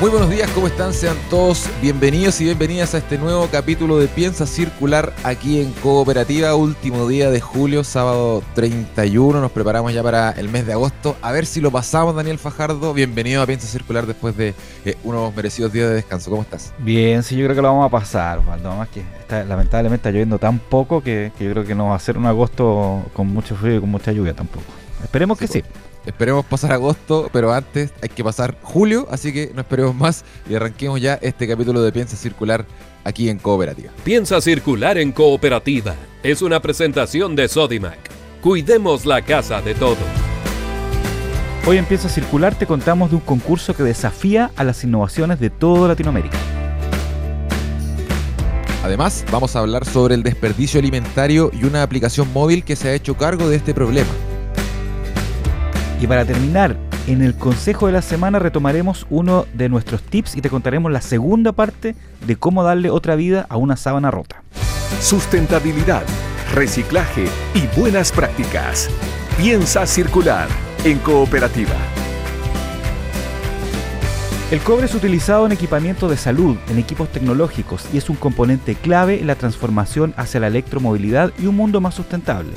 Muy buenos días, ¿cómo están? Sean todos bienvenidos y bienvenidas a este nuevo capítulo de Piensa Circular aquí en Cooperativa, último día de julio, sábado 31, nos preparamos ya para el mes de agosto, a ver si lo pasamos Daniel Fajardo, bienvenido a Piensa Circular después de eh, unos merecidos días de descanso, ¿cómo estás? Bien, sí, yo creo que lo vamos a pasar, Osvaldo, más que está, lamentablemente está lloviendo tan poco que, yo creo que no va a ser un agosto con mucho frío y con mucha lluvia tampoco. Esperemos que sí. Esperemos pasar agosto, pero antes hay que pasar julio, así que no esperemos más y arranquemos ya este capítulo de Piensa Circular aquí en Cooperativa. Piensa Circular en Cooperativa es una presentación de Sodimac. Cuidemos la casa de todos. Hoy en Piensa Circular te contamos de un concurso que desafía a las innovaciones de toda Latinoamérica. Además, vamos a hablar sobre el desperdicio alimentario y una aplicación móvil que se ha hecho cargo de este problema. Y para terminar, en el consejo de la semana retomaremos uno de nuestros tips y te contaremos la segunda parte de cómo darle otra vida a una sábana rota. Sustentabilidad, reciclaje y buenas prácticas. Piensa circular en cooperativa. El cobre es utilizado en equipamiento de salud, en equipos tecnológicos y es un componente clave en la transformación hacia la electromovilidad y un mundo más sustentable.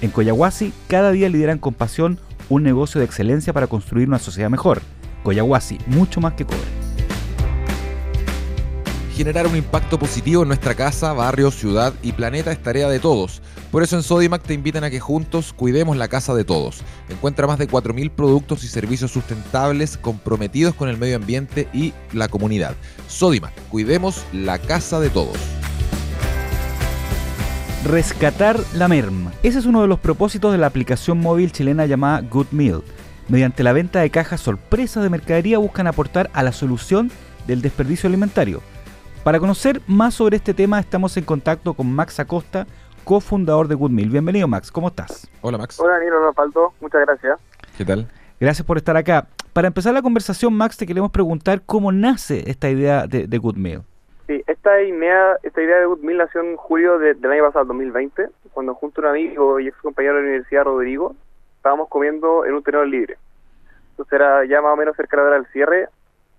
En Coyahuasi, cada día lideran con pasión un negocio de excelencia para construir una sociedad mejor. Coyahuasi, mucho más que cobre. Generar un impacto positivo en nuestra casa, barrio, ciudad y planeta es tarea de todos. Por eso en Sodimac te invitan a que juntos cuidemos la casa de todos. Encuentra más de 4.000 productos y servicios sustentables comprometidos con el medio ambiente y la comunidad. Sodimac, cuidemos la casa de todos rescatar la merma. Ese es uno de los propósitos de la aplicación móvil chilena llamada Good Meal. Mediante la venta de cajas sorpresas de mercadería buscan aportar a la solución del desperdicio alimentario. Para conocer más sobre este tema estamos en contacto con Max Acosta, cofundador de Good Meal. Bienvenido Max, ¿cómo estás? Hola Max. Hola Nilo Rapaldo, muchas gracias. ¿Qué tal? Gracias por estar acá. Para empezar la conversación, Max, te queremos preguntar cómo nace esta idea de, de Good Meal. Sí, esta idea, esta idea de Goodmill nació en julio del año pasado, 2020, cuando junto a un amigo y ex compañero de la universidad, Rodrigo, estábamos comiendo en un tenedor libre. Entonces era ya más o menos cerca de la hora del cierre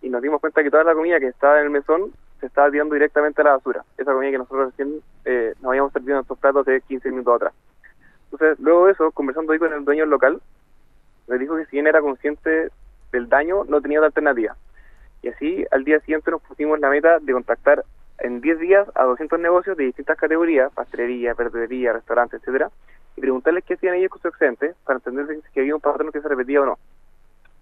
y nos dimos cuenta que toda la comida que estaba en el mesón se estaba tirando directamente a la basura. Esa comida que nosotros recién eh, nos habíamos servido en nuestros platos de 15 minutos atrás. Entonces, luego de eso, conversando ahí con el dueño local, me dijo que si bien era consciente del daño, no tenía otra alternativa. Y así al día siguiente nos pusimos la meta de contactar en 10 días a 200 negocios de distintas categorías, pastelería, verdulería, restaurantes, etcétera, y preguntarles qué hacían ellos con su excedente para entender si había un patrón que se repetía o no.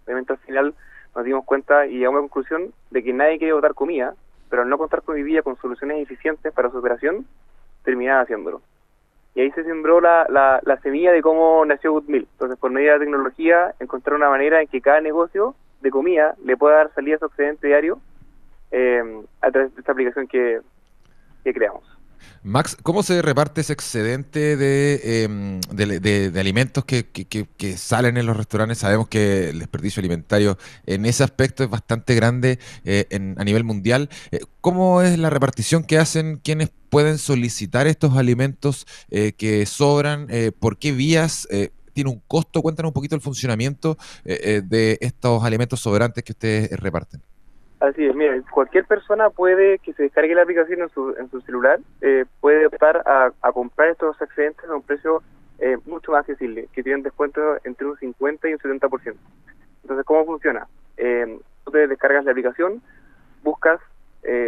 Obviamente al final nos dimos cuenta y llegamos a la conclusión de que nadie quería botar comida, pero al no contar con vivía con soluciones eficientes para su operación, terminaba haciéndolo. Y ahí se sembró la, la, la semilla de cómo nació Goodmill. Entonces, por medio de la tecnología, encontrar una manera en que cada negocio de comida le pueda dar salida a su excedente diario eh, a través de esta aplicación que, creamos. Max, ¿cómo se reparte ese excedente de, em, de, alimentos que, que, salen en los restaurantes? Sabemos que el desperdicio alimentario en ese aspecto es bastante grande eh, en, a nivel mundial. Eh, ¿Cómo es la repartición que hacen quienes pueden solicitar estos alimentos que sobran? ¿Por qué vías? Tiene un costo. Cuéntanos un poquito el funcionamiento eh, eh, de estos alimentos sobrantes que ustedes eh, reparten. Así es, mira, cualquier persona puede que se descargue la aplicación en su, en su celular, puede optar a, comprar estos excedentes a un precio mucho más accesible, que tienen descuento entre un 50 y un 70%. Entonces, ¿cómo funciona? tú te descargas la aplicación, buscas,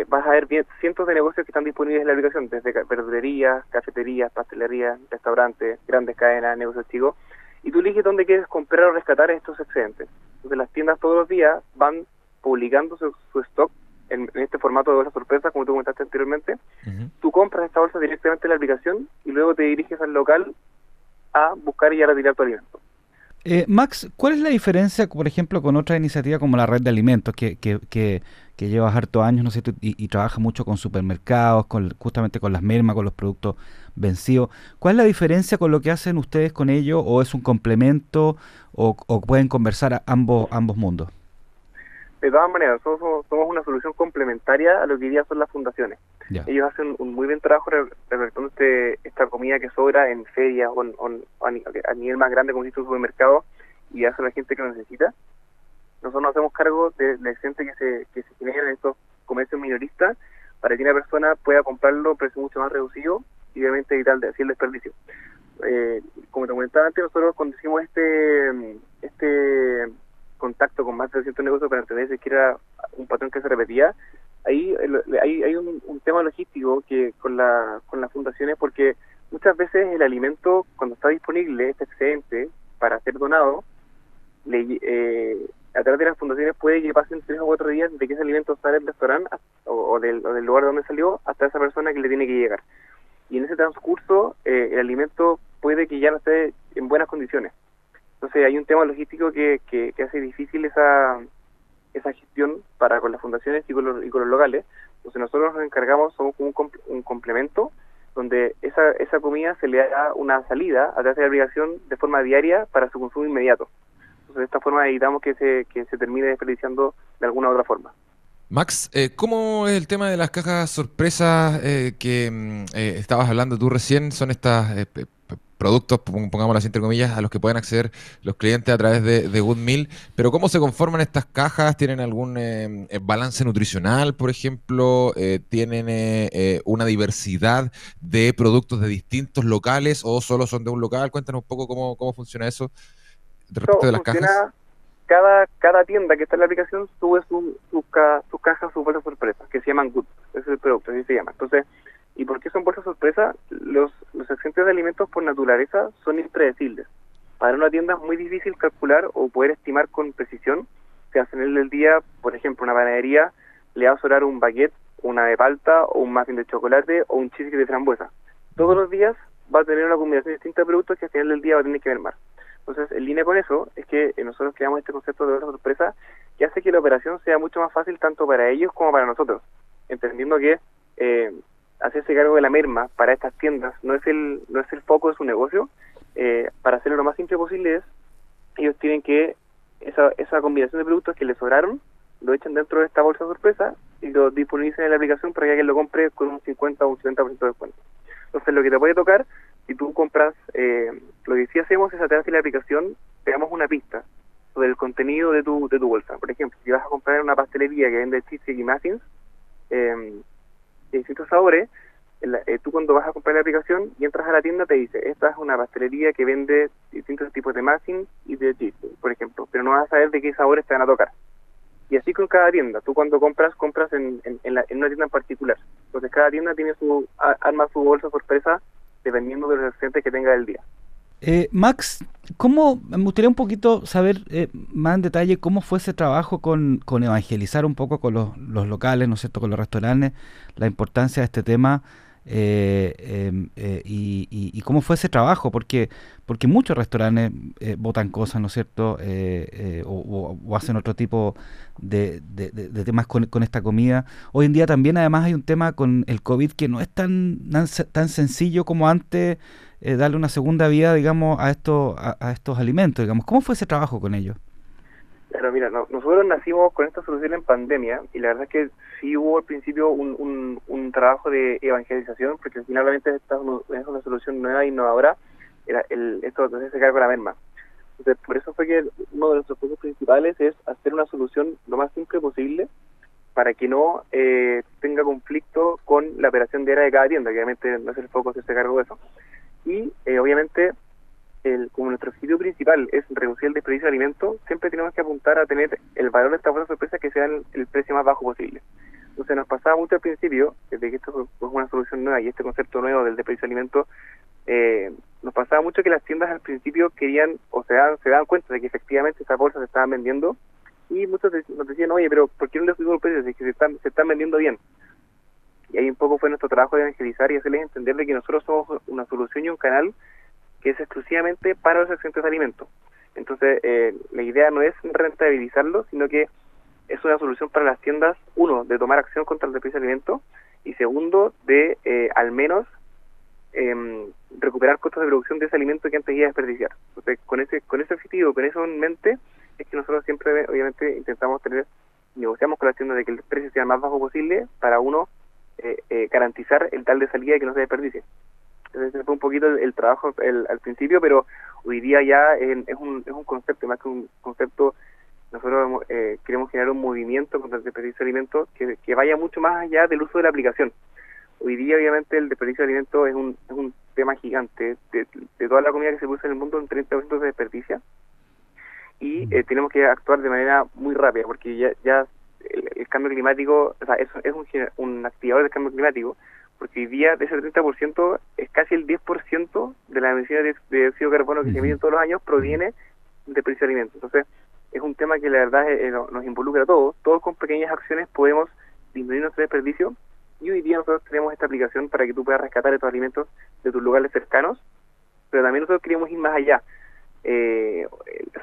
vas a ver cientos de negocios que están disponibles en la aplicación, desde verdulerías, cafeterías, pastelerías, restaurantes, grandes cadenas, negocios chicos, y tú eliges dónde quieres comprar o rescatar estos excedentes. Entonces las tiendas todos los días van publicando su, stock en, este formato de bolsa sorpresa, como tú comentaste anteriormente. Tú compras esta bolsa directamente en la aplicación y luego te diriges al local a buscar y a retirar tu alimento. Eh, Max, ¿cuál es la diferencia, por ejemplo, con otra iniciativa como la red de alimentos, que, que, que, que lleva harto años, ¿no sé, y, y, trabaja mucho con supermercados, con, justamente con las mermas, con los productos vencidos? ¿Cuál es la diferencia con lo que hacen ustedes con ello? ¿O es un complemento? ¿O, o pueden conversar ambos, ambos mundos? De todas maneras, somos, somos una solución complementaria a lo que hoy día son las fundaciones. Ellos hacen un muy buen trabajo recolectando este, esta comida que sobra en ferias o, en, o a nivel más grande, como si un supermercado, y hace a la gente que lo necesita. Nosotros nos hacemos cargo de la gente que se, que se genera en estos comercios minoristas para que una persona pueda comprarlo a precio mucho más reducido y obviamente evitar así el desperdicio. Eh, como te comentaba antes, nosotros cuando hicimos este, este contacto con más de 300 negocios para entender si era un patrón que se repetía, ahí hay, hay un, tema logístico que con, la, con las fundaciones porque muchas veces el alimento cuando está disponible, este excedente para ser donado, le, eh, a través de las fundaciones puede que pasen tres o cuatro días de que ese alimento sale del restaurante o, del, o del lugar donde salió hasta esa persona que le tiene que llegar. Y en ese transcurso eh, el alimento puede que ya no esté en buenas condiciones. Entonces hay un tema logístico que, que, hace difícil esa, esa gestión para con las fundaciones y con los, y con los locales. Entonces nosotros nos encargamos, somos como un, un, complemento donde esa, esa comida se le da una salida a través de la obligación de forma diaria para su consumo inmediato. Entonces de esta forma evitamos que se, que se termine desperdiciando de alguna u otra forma. Max, eh, ¿cómo es el tema de las cajas sorpresas eh, que eh, estabas hablando tú recién? Son estas eh, productos, pongámoslas entre comillas, a los que pueden acceder los clientes a través de, de. Pero ¿cómo se conforman estas cajas? ¿Tienen algún eh, balance nutricional, por ejemplo? Eh, ¿Tienen eh, una diversidad de productos de distintos locales o solo son de un local? Cuéntanos un poco cómo, cómo funciona eso respecto no, de las cajas. Cada, cada tienda que está en la aplicación sube sus su, su cajas, sus bolsas sorpresas, que se llaman Good. Ese es el producto, así se llama. Entonces, ¿Y por qué son bolsas sorpresa? Los, los excedentes de alimentos por naturaleza son impredecibles. Para una tienda es muy difícil calcular o poder estimar con precisión que al final del día, por ejemplo, una panadería le va a sobrar un baguette, una de palta o un muffin de chocolate o un cheesecake de frambuesa. Todos los días va a tener una combinación distinta de productos que al final del día va a tener que ver más. Entonces, en línea con eso, es que nosotros creamos este concepto de bolsa sorpresa que hace que la operación sea mucho más fácil tanto para ellos como para nosotros, entendiendo que eh, hacerse cargo de la merma para estas tiendas no es el no es el foco de su negocio. Eh, para hacerlo lo más simple posible es ellos tienen que esa, esa combinación de productos que les sobraron lo echan dentro de esta bolsa sorpresa y lo disponibilicen en la aplicación para que alguien lo compre con un 50 o un 70% de descuento. Entonces lo que te puede tocar si tú compras eh, lo que sí hacemos es a través de la aplicación te damos una pista sobre el contenido de tu de tu bolsa por ejemplo si vas a comprar una pastelería que vende cheesecake y muffins de distintos sabores, eh, tú cuando vas a comprar la aplicación y entras a la tienda te dice, esta es una pastelería que vende distintos tipos de muffins y de cheese, por ejemplo, pero no vas a saber de qué sabores te van a tocar. Y así con cada tienda, tú cuando compras, compras en, en, en, la, en una tienda en particular. Entonces cada tienda tiene su arma su bolsa sorpresa dependiendo de los excedentes que tenga el día. Eh, Max, ¿cómo, me gustaría un poquito saber eh, más en detalle cómo fue ese trabajo con, con evangelizar un poco con los, los, locales, ¿no es cierto?, con los restaurantes, la importancia de este tema eh, em, eh, y, cómo fue ese trabajo, porque porque muchos restaurantes eh, votan cosas, ¿no es cierto?, o, hacen otro tipo de, temas con, esta comida. Hoy en día también además hay un tema con el COVID que no es tan, tan, sencillo como antes darle una segunda vida, digamos, a, esto, a, estos alimentos, digamos. ¿Cómo fue ese trabajo con ellos? Claro, mira, no, nosotros nacimos con esta solución en pandemia y la verdad es que sí hubo al principio un, un, trabajo de evangelización porque finalmente esta es una solución nueva e innovadora, era el, esto de se cargo de la merma. Entonces, por eso fue que uno de nuestros puntos principales es hacer una solución lo más simple posible para que no eh, tenga conflicto con la operación diaria de cada tienda, que obviamente no es el foco hacerse cargo de eso y eh, obviamente el, como nuestro objetivo principal es reducir el desperdicio de alimentos, siempre tenemos que apuntar a tener el valor de esta bolsa sorpresa que sea el, precio más bajo posible. Entonces nos pasaba mucho al principio, desde que esto es una solución nueva y este concepto nuevo del desperdicio de alimentos, eh, nos pasaba mucho que las tiendas al principio querían o se daban, se daban cuenta de que efectivamente estas bolsas se estaban vendiendo y muchos nos decían, oye, pero ¿por qué no les subimos el precio? Es que se están, se están vendiendo bien y ahí un poco fue nuestro trabajo de evangelizar y hacerles entender de que nosotros somos una solución y un canal que es exclusivamente para los excedentes de alimentos. Entonces, eh, la idea no es rentabilizarlo, sino que es una solución para las tiendas, uno, de tomar acción contra el desperdicio de alimentos y segundo, de eh, al menos eh, recuperar costos de producción de ese alimento que antes iba a desperdiciar. Entonces, con ese, con ese objetivo, con eso en mente, es que nosotros siempre, obviamente, intentamos tener, negociamos con las tiendas de que el precio sea más bajo posible para uno eh, eh, garantizar el tal de salida que no se desperdicie. Ese fue un poquito el, trabajo el, al principio, pero hoy día ya es, un, es un concepto, más que un concepto nosotros eh, queremos generar un movimiento contra el desperdicio de alimentos que, que, vaya mucho más allá del uso de la aplicación. Hoy día, obviamente, el desperdicio de alimentos es un, es un tema gigante. De, toda la comida que se usa en el mundo, un 30% se desperdicia. Y eh, tenemos que actuar de manera muy rápida, porque ya, ya el, cambio climático, o sea, es, es un, un activador del cambio climático, porque hoy día de ese 30% es casi el 10% de las emisiones de, dióxido de carbono que se emiten todos los años proviene del desperdicio de alimentos. Entonces, es un tema que la verdad eh, nos involucra a todos. Todos con pequeñas acciones podemos disminuir nuestro desperdicio y hoy día nosotros tenemos esta aplicación para que tú puedas rescatar estos alimentos de tus lugares cercanos, pero también nosotros queríamos ir más allá. Eh,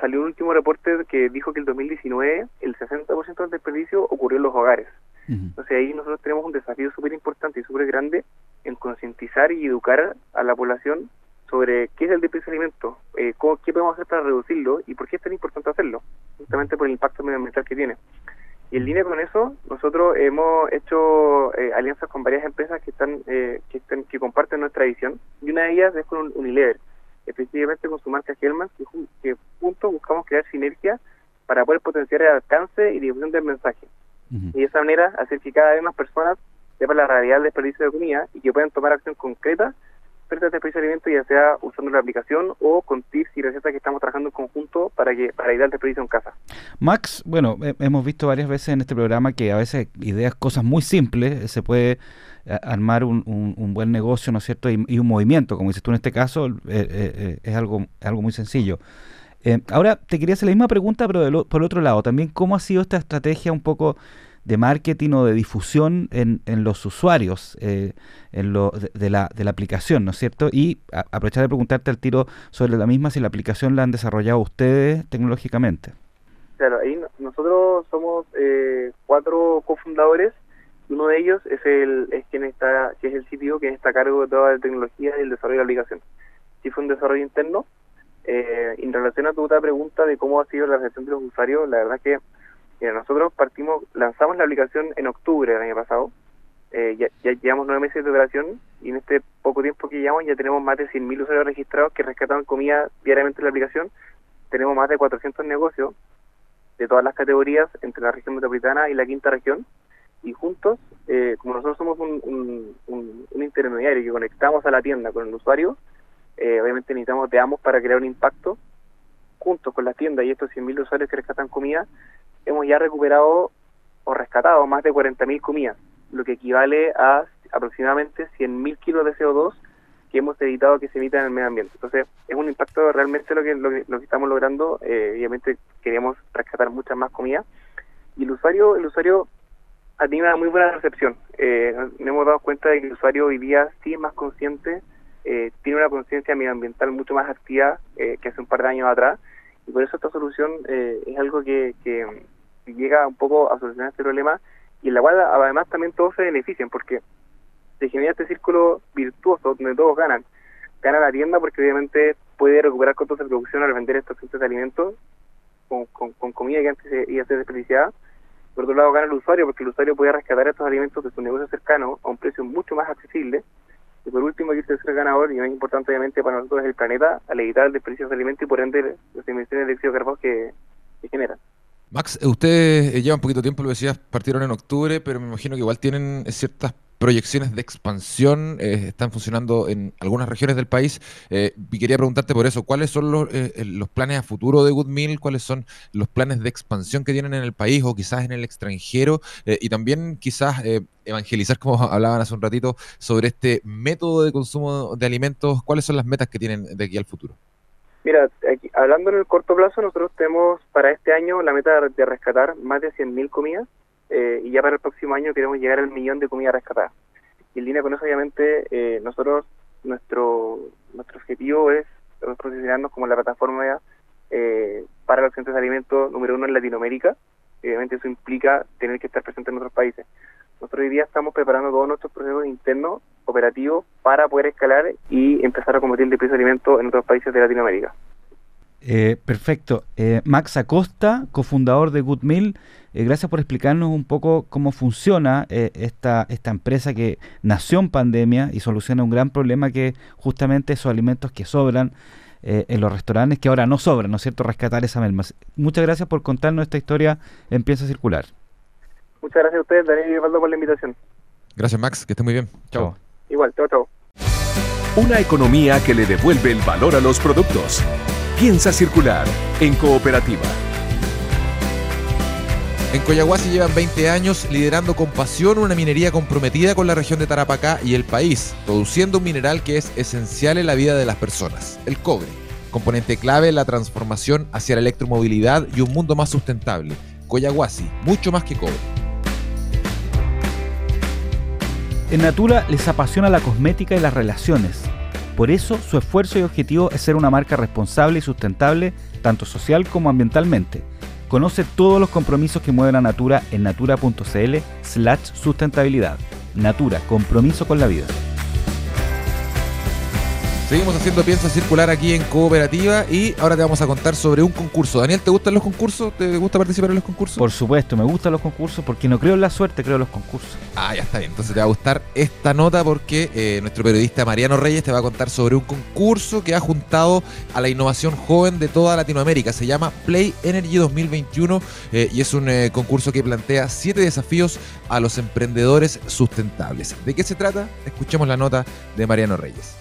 salió un último reporte que dijo que el 2019 el 60% del desperdicio ocurrió en los hogares. Entonces ahí nosotros tenemos un desafío súper importante y súper grande en concientizar y educar a la población sobre qué es el desperdicio de alimentos, eh, qué podemos hacer para reducirlo y por qué es tan importante hacerlo, justamente por el impacto medioambiental que tiene. Y en línea con eso, nosotros hemos hecho eh, alianzas con varias empresas que están, eh, que están que comparten nuestra visión y una de ellas es con Unilever, específicamente con su marca Hellman, que, que juntos buscamos crear sinergia para poder potenciar el alcance y difusión del mensaje. Y de esa manera hacer que cada vez más personas sepan la realidad del desperdicio de comida y que puedan tomar acción concreta de desperdicio de alimentos, ya sea usando la aplicación o con tips y recetas que estamos trabajando en conjunto para que para ir al desperdicio en casa. Max, bueno, hemos visto varias veces en este programa que a veces ideas, cosas muy simples, se puede eh, armar un, un, buen negocio, ¿no es cierto? Y, un movimiento, como dices tú en este caso, eh, eh, es algo, algo muy sencillo. Ahora, te quería hacer la misma pregunta, pero por el otro lado, también, ¿cómo ha sido esta estrategia un poco de marketing o de difusión en, en los usuarios eh, en lo, de, la, de la aplicación, ¿no es cierto? Y aprovechar de preguntarte al tiro sobre la misma, si la aplicación la han desarrollado ustedes tecnológicamente. Claro, ahí nosotros somos eh, cuatro cofundadores. Uno de ellos es el es quien está, que es el sitio que está a cargo de toda la tecnología y el desarrollo de la aplicación. Sí fue un desarrollo interno. Eh, en relación a tu otra pregunta de cómo ha sido la recepción de los usuarios, la verdad que nosotros partimos, lanzamos la aplicación en octubre del año pasado. Eh, ya, llevamos nueve meses de operación y en este poco tiempo que llevamos ya tenemos más de 100.000 usuarios registrados que rescatan comida diariamente en la aplicación. Tenemos más de 400 negocios de todas las categorías entre la región metropolitana y la quinta región. Y juntos, eh, como nosotros somos un, un, intermediario que conectamos a la tienda con el usuario, eh, obviamente necesitamos de ambos para crear un impacto juntos con la tienda y estos 100.000 usuarios que rescatan comida, hemos ya recuperado o rescatado más de 40.000 comidas, lo que equivale a aproximadamente 100.000 kilos de CO2 que hemos evitado que se emita en el medio ambiente. Entonces, es un impacto realmente lo que, lo que, estamos logrando. Eh, obviamente, queríamos rescatar muchas más comidas. Y el usuario, el usuario ha tenido una muy buena recepción. Eh, nos hemos dado cuenta de que el usuario hoy día sí es más consciente, eh, tiene una conciencia medioambiental mucho más activa que hace un par de años atrás. Y por eso esta solución es algo que, que, llega un poco a solucionar este problema y en la cual además también todos se benefician porque se genera este círculo virtuoso donde todos ganan. Gana la tienda porque obviamente puede recuperar costos de producción al vender estos de alimentos con, con, comida que antes iba a ser desperdiciada. Por otro lado gana el usuario porque el usuario puede rescatar estos alimentos de su negocio cercano a un precio mucho más accesible. Y por último, aquí el tercer ganador, y más importante obviamente para nosotros es el planeta, al evitar el desperdicio de alimentos y por ende las emisiones de dióxido de carbono que, que generan. Max, ustedes eh, llevan poquito tiempo, lo decías, partieron en octubre, pero me imagino que igual tienen ciertas proyecciones de expansión, eh, están funcionando en algunas regiones del país. Eh, y quería preguntarte por eso, ¿cuáles son los, los planes a futuro de Goodmill? ¿Cuáles son los planes de expansión que tienen en el país o quizás en el extranjero? y también quizás evangelizar, como hablaban hace un ratito, sobre este método de consumo de alimentos. ¿Cuáles son las metas que tienen de aquí al futuro? Mira, hablando en el corto plazo, nosotros tenemos para este año la meta de rescatar más de 100.000 comidas eh, y ya para el próximo año queremos llegar al millón de comidas rescatadas. Y en línea con eso, obviamente, eh, nosotros, nuestro nuestro objetivo es posicionarnos como la plataforma eh, para los centros de alimentos número uno en Latinoamérica. Obviamente eso implica tener que estar presente en otros países. Nosotros hoy día estamos preparando todos nuestros procesos internos operativos para poder escalar y empezar a combatir el desperdicio de alimentos en otros países de Latinoamérica. Eh, perfecto. Eh, Max Acosta, cofundador de Good Meal, eh, gracias por explicarnos un poco cómo funciona esta, esta empresa que nació en pandemia y soluciona un gran problema que justamente esos alimentos que sobran en los restaurantes, que ahora no sobran, ¿no es cierto?, rescatar esa merma. Muchas gracias por contarnos esta historia en Piensa Circular. Muchas gracias a ustedes, Daniel y Osvaldo, por la invitación. Gracias, Max, que esté muy bien. Chao. Igual, chao, chao. Una economía que le devuelve el valor a los productos. Piensa circular en cooperativa. En Coyahuasi llevan 20 años liderando con pasión una minería comprometida con la región de Tarapacá y el país, produciendo un mineral que es esencial en la vida de las personas, el cobre, componente clave en la transformación hacia la electromovilidad y un mundo más sustentable. Coyahuasi, mucho más que cobre. En Natura les apasiona la cosmética y las relaciones. Por eso su esfuerzo y objetivo es ser una marca responsable y sustentable, tanto social como ambientalmente. Conoce todos los compromisos que mueven a Natura en natura.cl slash sustentabilidad. Natura, compromiso con la vida. Seguimos haciendo piensa circular aquí en Cooperativa y ahora te vamos a contar sobre un concurso. Daniel, ¿te gustan los concursos? ¿Te gusta participar en los concursos? Por supuesto, me gustan los concursos porque no creo en la suerte, creo en los concursos. Ah, ya está bien. Entonces te va a gustar esta nota porque eh, nuestro periodista Mariano Reyes te va a contar sobre un concurso que ha juntado a la innovación joven de toda Latinoamérica. Se llama Play Energy 2021 eh, y es un eh, concurso que plantea siete desafíos a los emprendedores sustentables. ¿De qué se trata? Escuchemos la nota de Mariano Reyes.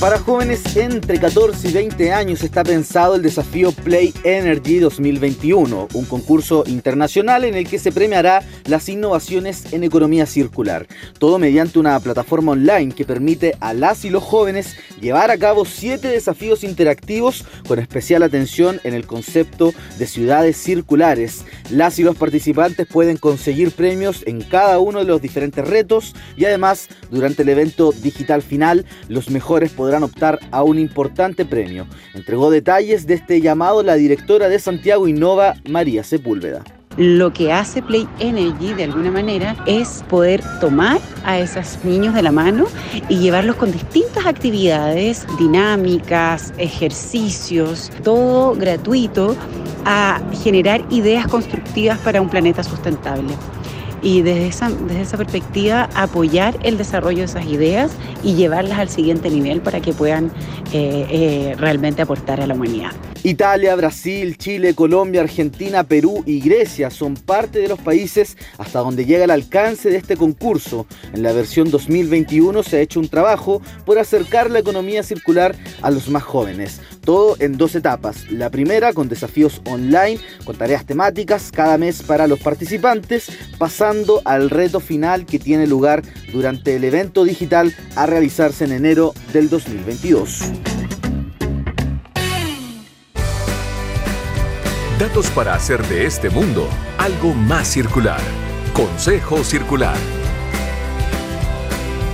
Para jóvenes entre 14 y 20 años está pensado el desafío Play Energy 2021, un concurso internacional en el que se premiará las innovaciones en economía circular. Todo mediante una plataforma online que permite a las y los jóvenes llevar a cabo siete desafíos interactivos con especial atención en el concepto de ciudades circulares. Las y los participantes pueden conseguir premios en cada uno de los diferentes retos y además durante el evento digital final los mejores podrán podrán optar a un importante premio. Entregó detalles de este llamado la directora de Santiago Innova, María Sepúlveda. Lo que hace Play Energy de alguna manera es poder tomar a esos niños de la mano y llevarlos con distintas actividades dinámicas, ejercicios, todo gratuito a generar ideas constructivas para un planeta sustentable y desde esa, desde esa perspectiva apoyar el desarrollo de esas ideas y llevarlas al siguiente nivel para que puedan eh, eh, realmente aportar a la humanidad. Italia, Brasil, Chile, Colombia, Argentina, Perú y Grecia son parte de los países hasta donde llega el alcance de este concurso. En la versión 2021 se ha hecho un trabajo por acercar la economía circular a los más jóvenes. Todo en dos etapas. La primera con desafíos online, con tareas temáticas cada mes para los participantes, pasando al reto final que tiene lugar durante el evento digital a realizarse en enero del 2022. Datos para hacer de este mundo algo más circular. Consejo Circular.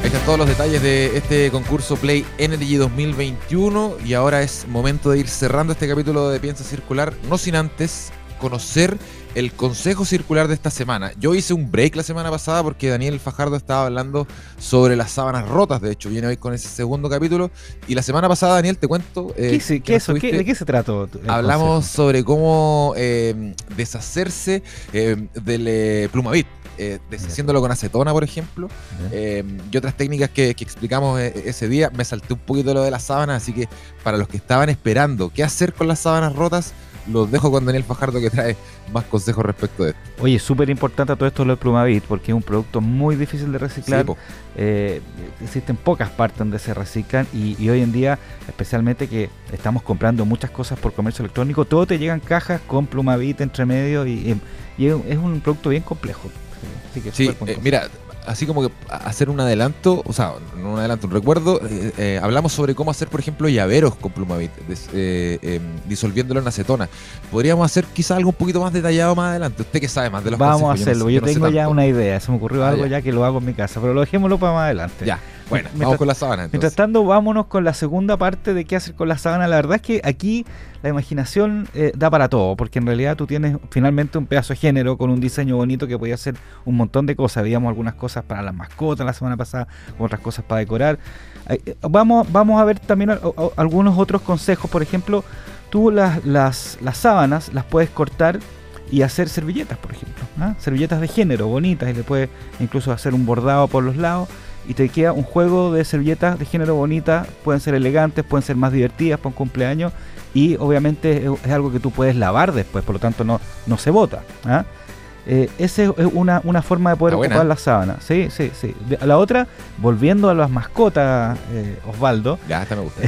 Ahí están todos los detalles de este concurso Play Energy 2021 y ahora es momento de ir cerrando este capítulo de Piensa Circular, no sin antes conocer el consejo circular de esta semana. Yo hice un break la semana pasada porque Daniel Fajardo estaba hablando sobre las sábanas rotas, de hecho, viene hoy con ese segundo capítulo. Y la semana pasada, Daniel, te cuento... Eh, ¿Qué, eso? ¿De qué se trató? Hablamos sobre cómo eh, deshacerse eh, del Plumavit. deshaciéndolo con acetona, por ejemplo, y otras técnicas que, que explicamos ese día. Me salté un poquito lo de las sábanas, así que para los que estaban esperando qué hacer con las sábanas rotas, los dejo con Daniel Fajardo que trae más consejos respecto de esto. Oye, súper importante todo esto lo de Plumavit porque es un producto muy difícil de reciclar. Eh, existen pocas partes donde se reciclan y, hoy en día, especialmente que estamos comprando muchas cosas por comercio electrónico, todo te llegan cajas con Plumavit entre medio y, es un producto bien complejo. sí, eh, mira, así como que hacer un adelanto, o sea, no un adelanto, un recuerdo, eh, eh, hablamos sobre cómo hacer, por ejemplo, llaveros con Plumavit, eh, em, disolviéndolo en acetona. Podríamos hacer quizá algo un poquito más detallado más adelante. Usted que sabe más de los Vamos a hacerlo, yo, tengo ya una idea, se me ocurrió ah, algo ya. que lo hago en mi casa, pero lo dejémoslo para más adelante. Ya. Bueno, vamos con la sábana. Mientras tanto, vámonos con la segunda parte de qué hacer con la sábana. La verdad es que aquí la imaginación eh, da para todo, porque en realidad tú tienes finalmente un pedazo de género con un diseño bonito que podía hacer un montón de cosas. Veíamos algunas cosas para las mascotas la semana pasada, otras cosas para decorar. Eh, vamos, vamos a ver también algunos otros consejos. Por ejemplo, tú las, las, las sábanas las puedes cortar y hacer servilletas, por ejemplo. ¿ah? Servilletas de género, bonitas, y le puedes incluso hacer un bordado por los lados y te queda un juego de servilletas de género bonitas, pueden ser elegantes, pueden ser más divertidas para un cumpleaños y obviamente es, algo que tú puedes lavar después, por lo tanto no, no se bota. ¿ah? Eh, esa es una, una, forma de poder ocupar la sábana. Sí, sí, sí. La otra, volviendo a las mascotas, eh, Osvaldo. Ya, esta me gusta.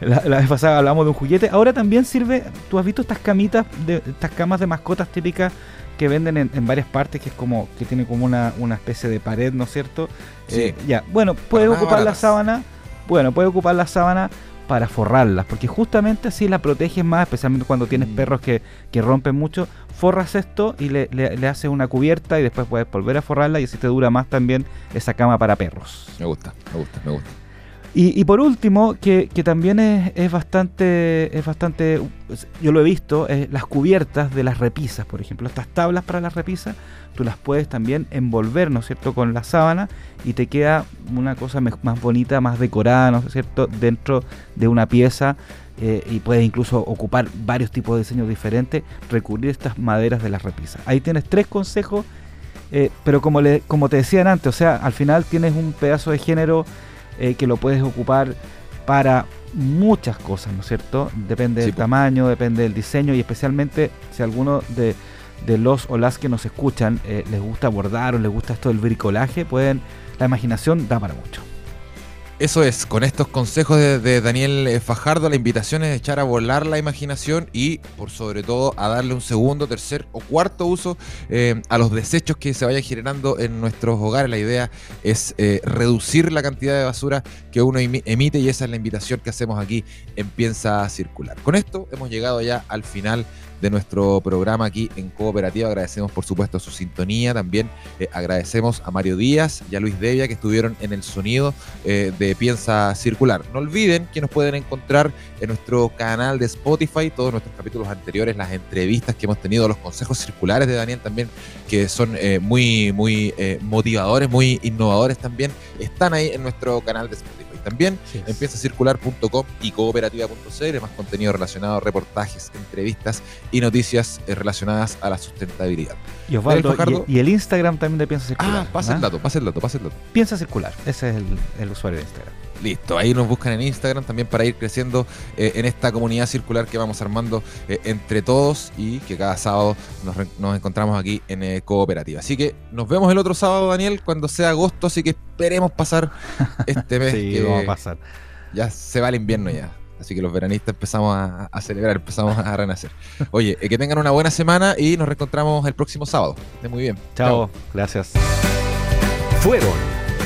la, vez pasada hablamos de un juguete. Ahora también sirve, tú has visto estas camitas, de, estas camas de mascotas típicas que venden en, varias partes, que es como, que tiene como una, una especie de pared, ¿no es cierto? Sí. Eh, ya, bueno, puedes ocupar la sábana, bueno, puedes ocupar la sábana para forrarlas, porque justamente así la proteges más, especialmente cuando tienes mm. perros que, que rompen mucho, forras esto y le, le, haces una cubierta y después puedes volver a forrarla y así te dura más también esa cama para perros. Me gusta, me gusta, me gusta. Y, por último, que, también es, bastante, es bastante, yo lo he visto, las cubiertas de las repisas, por ejemplo, estas tablas para las repisas, tú las puedes también envolver, ¿no es cierto?, con la sábana y te queda una cosa más bonita, más decorada, ¿no es cierto?, dentro de una pieza eh, y puedes incluso ocupar varios tipos de diseños diferentes, recurrir a estas maderas de las repisas. Ahí tienes tres consejos, eh, pero como, le, como te decían antes, o sea, al final tienes un pedazo de género eh, que lo puedes ocupar para muchas cosas, ¿no es cierto? Depende del tamaño, depende del diseño y especialmente si alguno de, los o las que nos escuchan eh, les gusta bordar o les gusta esto del bricolaje, pueden, la imaginación da para mucho. Eso es, con estos consejos de, Daniel eh, Fajardo, la invitación es echar a volar la imaginación y, por sobre todo, a darle un segundo, tercer o cuarto uso eh, a los desechos que se vayan generando en nuestros hogares. La idea es eh, reducir la cantidad de basura que uno emite y esa es la invitación que hacemos aquí en Piensa Circular. Con esto hemos llegado ya al final de nuestro programa aquí en Cooperativa. Agradecemos por supuesto su sintonía. También eh, agradecemos a Mario Díaz y a Luis Devia que estuvieron en el sonido eh, de Piensa Circular. No olviden que nos pueden encontrar en nuestro canal de Spotify todos nuestros capítulos anteriores, las entrevistas que hemos tenido, los consejos circulares de Daniel también, que son eh, muy, muy motivadores, muy innovadores también, están ahí en nuestro canal de Spotify. También empieza a circular.com y cooperativa.cl, más contenido relacionado, reportajes, entrevistas y noticias eh, relacionadas a la sustentabilidad. Y Osvaldo, y, el Instagram también de Piensa Circular. Ah, pasa el ¿ah? dato, pasa el dato, pasa el dato. Piensa Circular, ese es el, usuario de Instagram. Listo, ahí nos buscan en Instagram también para ir creciendo eh, en esta comunidad circular que vamos armando eh, entre todos y que cada sábado nos, encontramos aquí en Cooperativa. Así que nos vemos el otro sábado, Daniel, cuando sea agosto, así que esperemos pasar este mes. sí, vamos a pasar. Ya se va el invierno ya. Así que los veranistas empezamos a, celebrar, empezamos a renacer. Oye, eh, que tengan una buena semana y nos reencontramos el próximo sábado. Esté muy bien. Chao. Gracias. Fueron